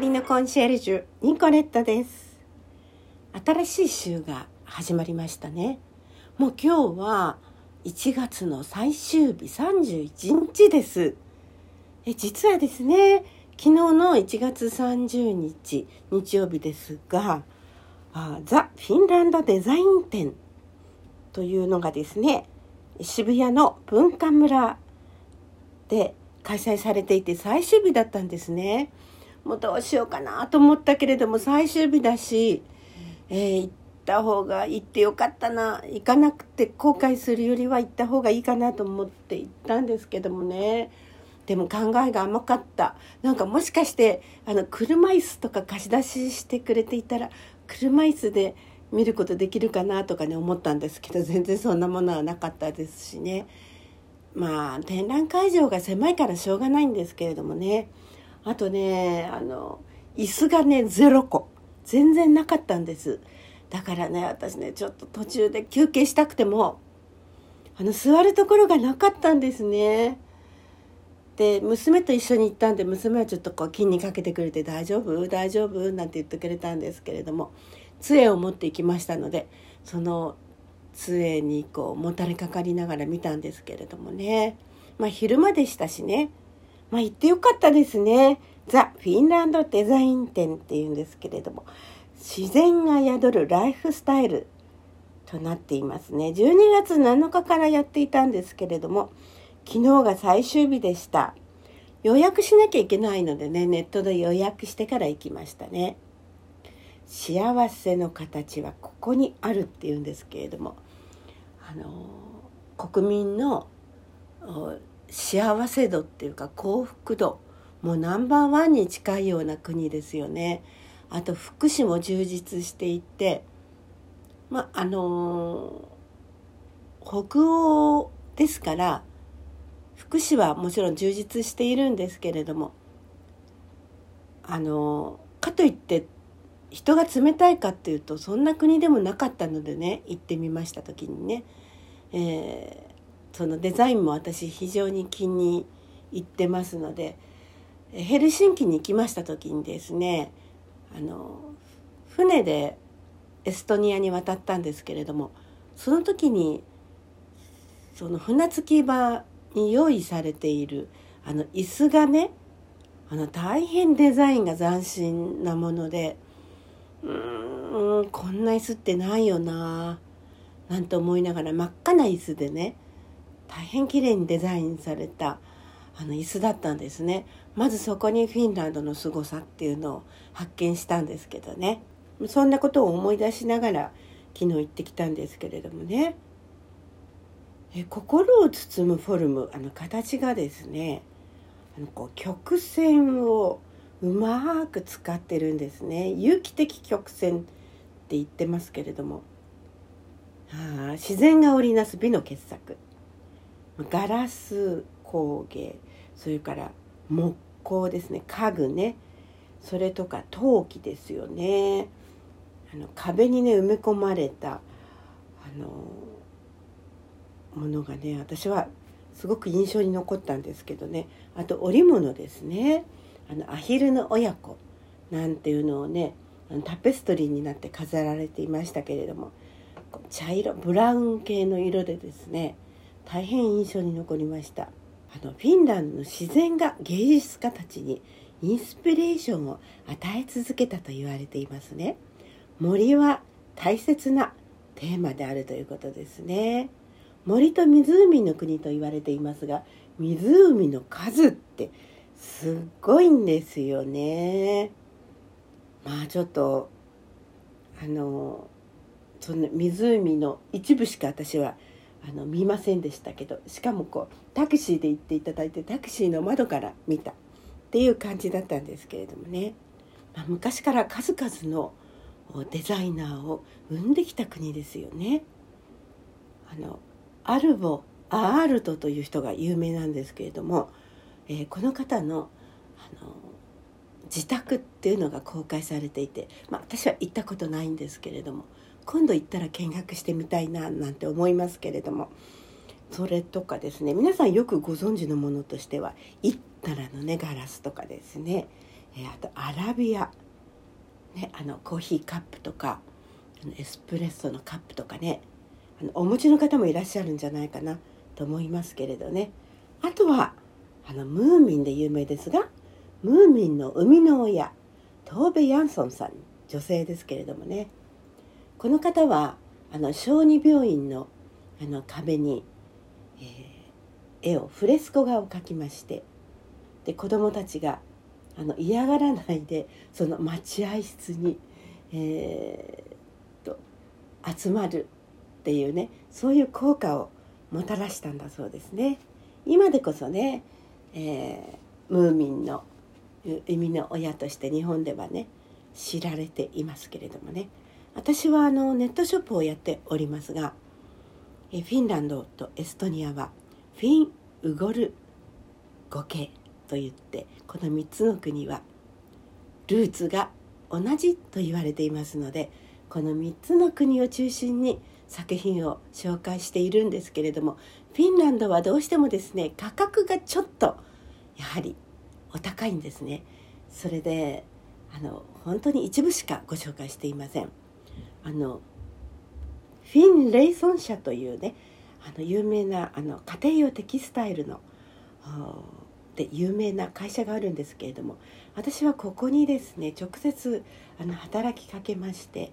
りのコンシェルジュニコレットです。新しい週が始まりましたね。もう今日は1月の最終日31日です。え実はですね昨日の1月30日日曜日ですがあザ・フィンランドデザイン展というのがですね渋谷の文化村で開催されていて最終日だったんですね。もうどうしようかなと思ったけれども最終日だし、えー、行った方が行ってよかったな。行かなくて後悔するよりは行った方がいいかなと思って行ったんですけどもね。でも考えが甘かった。なんかもしかしてあの車椅子とか貸し出ししてくれていたら車椅子で見ることできるかなとかね思ったんですけど全然そんなものはなかったですしね。まあ展覧会場が狭いからしょうがないんですけれどもね。あとねあの椅子がね0個。全然なかったんです。だからね私ねちょっと途中で休憩したくてもあの座るところがなかったんですね。で娘と一緒に行ったんで娘はちょっとこう気にかけてくれて「大丈夫？大丈夫?」なんて言ってくれたんですけれども杖を持って行きましたのでその杖にこうもたれかかりながら見たんですけれどもね。まあ昼間でしたしね。まあ行ってよかったですね。ザ・フィンランドデザイン展っていうんですけれども自然が宿るライフスタイルとなっていますね。12月7日からやっていたんですけれども昨日が最終日でした。予約しなきゃいけないのでねネットで予約してから行きましたね。幸せの形はここにあるっていうんですけれどもあの国民の幸せ度っていうか幸福度。もうナンバーワンに近いような国ですよね。あと福祉も充実していて。まああの北欧ですから福祉はもちろん充実しているんですけれどもあのかといって人が冷たいかっていうとそんな国でもなかったのでね行ってみました時にね、えー、そのデザインも私非常に気に入ってますのでヘルシンキに行きました時にですねあの船でエストニアに渡ったんですけれどもその時にその船着き場に用意されているあの椅子がねあの大変デザインが斬新なもので。うーんこんな椅子ってないよななんて思いながら真っ赤な椅子でね大変綺麗にデザインされたあの椅子だったんですね。まずそこにフィンランドの凄さっていうのを発見したんですけどね。そんなことを思い出しながら昨日行ってきたんですけれどもね。え心を包むフォルムあの形がですねあのこう曲線をうまく使ってるんですね。有機的曲線って言ってますけれども、あ、自然が織りなす美の傑作。ガラス工芸それから木工ですね。家具ね。それとか陶器ですよね。あの壁にね埋め込まれたあのものがね私はすごく印象に残ったんですけどね。あと織物ですね。あのアヒルの親子。なんていうのをねタペストリーになって飾られていましたけれども。茶色ブラウン系の色でですね。大変印象に残りました。あのフィンランドの自然が芸術家たちにインスピレーションを与え続けたと言われていますね。森は大切なテーマであるということですね。森と湖の国と言われていますが湖の数ってすっごいんですよね。まあちょっとあのその湖の一部しか私はあの見ませんでしたけどしかもこうタクシーで行っていただいてタクシーの窓から見たっていう感じだったんですけれどもね、まあ、昔から数々のデザイナーを生んできた国ですよね。あのアルボ・アールトという人が有名なんですけれどもえー、この方のあの自宅っていうのが公開されていて、まあ、私は行ったことないんですけれども今度行ったら見学してみたいななんて思いますけれども。それとかですね皆さんよくご存知のものとしては「行ったら」のねガラスとかですね。え、あとアラビア、ね、あのコーヒーカップとかエスプレッソのカップとかね。あのお持ちの方もいらっしゃるんじゃないかなと思いますけれどね。あとはあのムーミンで有名ですがムーミンの生みの親トーベ・ヤンソンさん女性ですけれどもね。この方はあの小児病院のあの壁に、えー、絵をフレスコ画を描きましてで子どもたちがあの嫌がらないでその待合室に、えー、と集まるっていうねそういう効果をもたらしたんだそうですね。今でこそね、えー、ムーミンの生みの親として日本ではね知られていますけれどもね私はあのネットショップをやっておりますがフィンランドとエストニアはフィン・ウゴル語系といってこの3つの国はルーツが同じと言われていますのでこの3つの国を中心に作品を紹介しているんですけれどもフィンランドはどうしてもですね価格がちょっとやはりお高いんですね。それであの本当に一部しかご紹介していません。あのフィン・レイソン社というねあの有名なあの家庭用テキスタイルので有名な会社があるんですけれども私はここにですね直接あの働きかけまして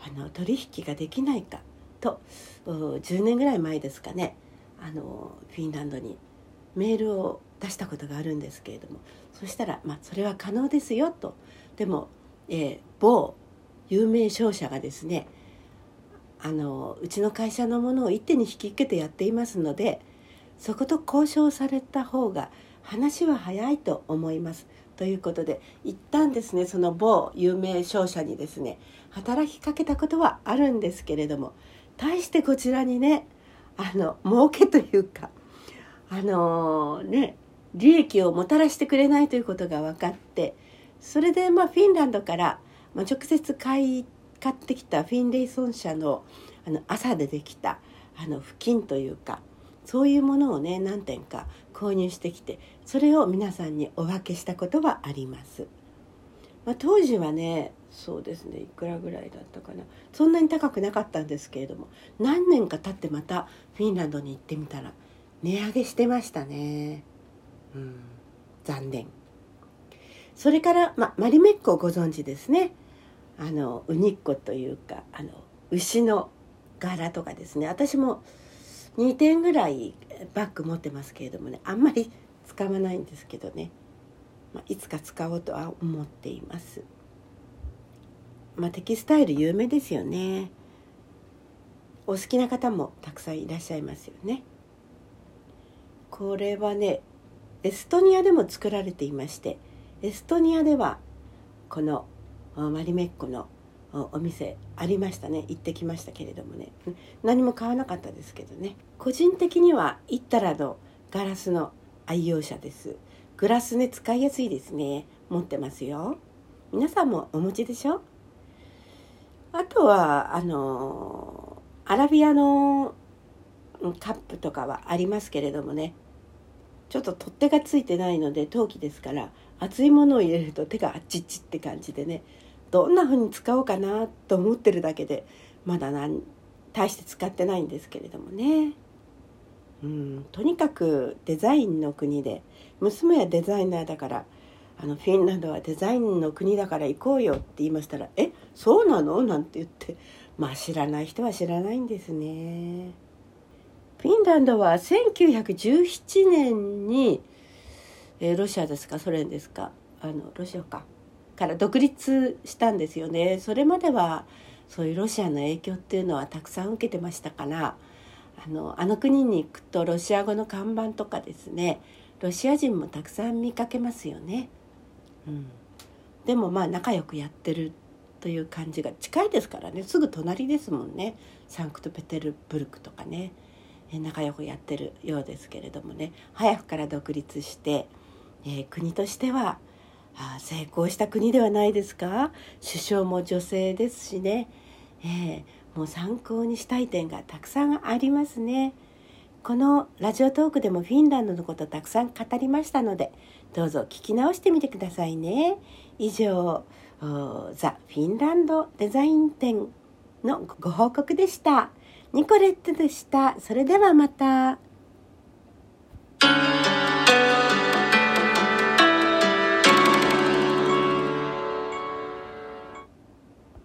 あの取引ができないかと10年ぐらい前ですかねあのフィンランドにメールを出したことがあるんですけれどもそしたら、まあ、それは可能ですよと。でも、えー、某有名商社がですねあのうちの会社のものを一手に引き受けてやっていますのでそこと交渉された方が話は早いと思います。ということで一旦ですねその某有名商社にですね働きかけたことはあるんですけれども対してこちらにねあの儲けというかあのね利益をもたらしてくれないということが分かってそれでまあフィンランドから、まあ、直接買い買ってきたフィンレイソン社のあの朝でできたあの布巾というかそういうものをね何点か購入してきてそれを皆さんにお分けしたことはあります。まあ、当時はねそうですねいくらぐらいだったかな。そんなに高くなかったんですけれども何年か経ってまたフィンランドに行ってみたら値上げしてましたね。うん残念。それから、ま、マリメッコをご存知ですね。あのウニッコというかあの牛の柄とかですね私も2点ぐらいバッグ持ってますけれどもねあんまり使わないんですけどね、まあ、いつか使おうとは思っています。まあ、テキスタイル有名ですよね。お好きな方もたくさんいらっしゃいますよね。これはねエストニアでも作られていましてエストニアではこのマリメッコのお店ありましたね。行ってきましたけれどもね。何も買わなかったですけどね。個人的にはイッタラのガラスの愛用者です。グラスね使いやすいですね。持ってますよ。皆さんもお持ちでしょ？あとはあのアラビアのカップとかはありますけれどもね。ちょっと取っ手がついてないので陶器ですから熱いものを入れると手があっちっちって感じでね。どんな風に使おうかなと思ってるだけでまだ何大して使ってないんですけれどもねうんとにかくデザインの国で娘はデザイナーだからあのフィンランドはデザインの国だから行こうよって言いましたら「えそうなの?」なんて言ってまあ知らない人は知らないんですね。フィンランドは1917年に、え、ロシアですか？ソ連ですか？あのロシアかから独立したんですよね。それまではそういうロシアの影響っていうのはたくさん受けてましたからあのあの国に行くとロシア語の看板とかですねロシア人もたくさん見かけますよね。うん、でもまあ仲良くやってるという感じが近いですからね。すぐ隣ですもんね。サンクトペテルブルクとかね。仲良くやってるようですけれどもね。早くから独立して、えー、国としては成功した国ではないですか？首相も女性ですしね、えー、もう参考にしたい点がたくさんありますね。このラジオトークでもフィンランドのことたくさん語りましたのでどうぞ聞き直してみてくださいね。以上ザ・フィンランドデザイン展のご報告でした。ニコレットでした。それではまた。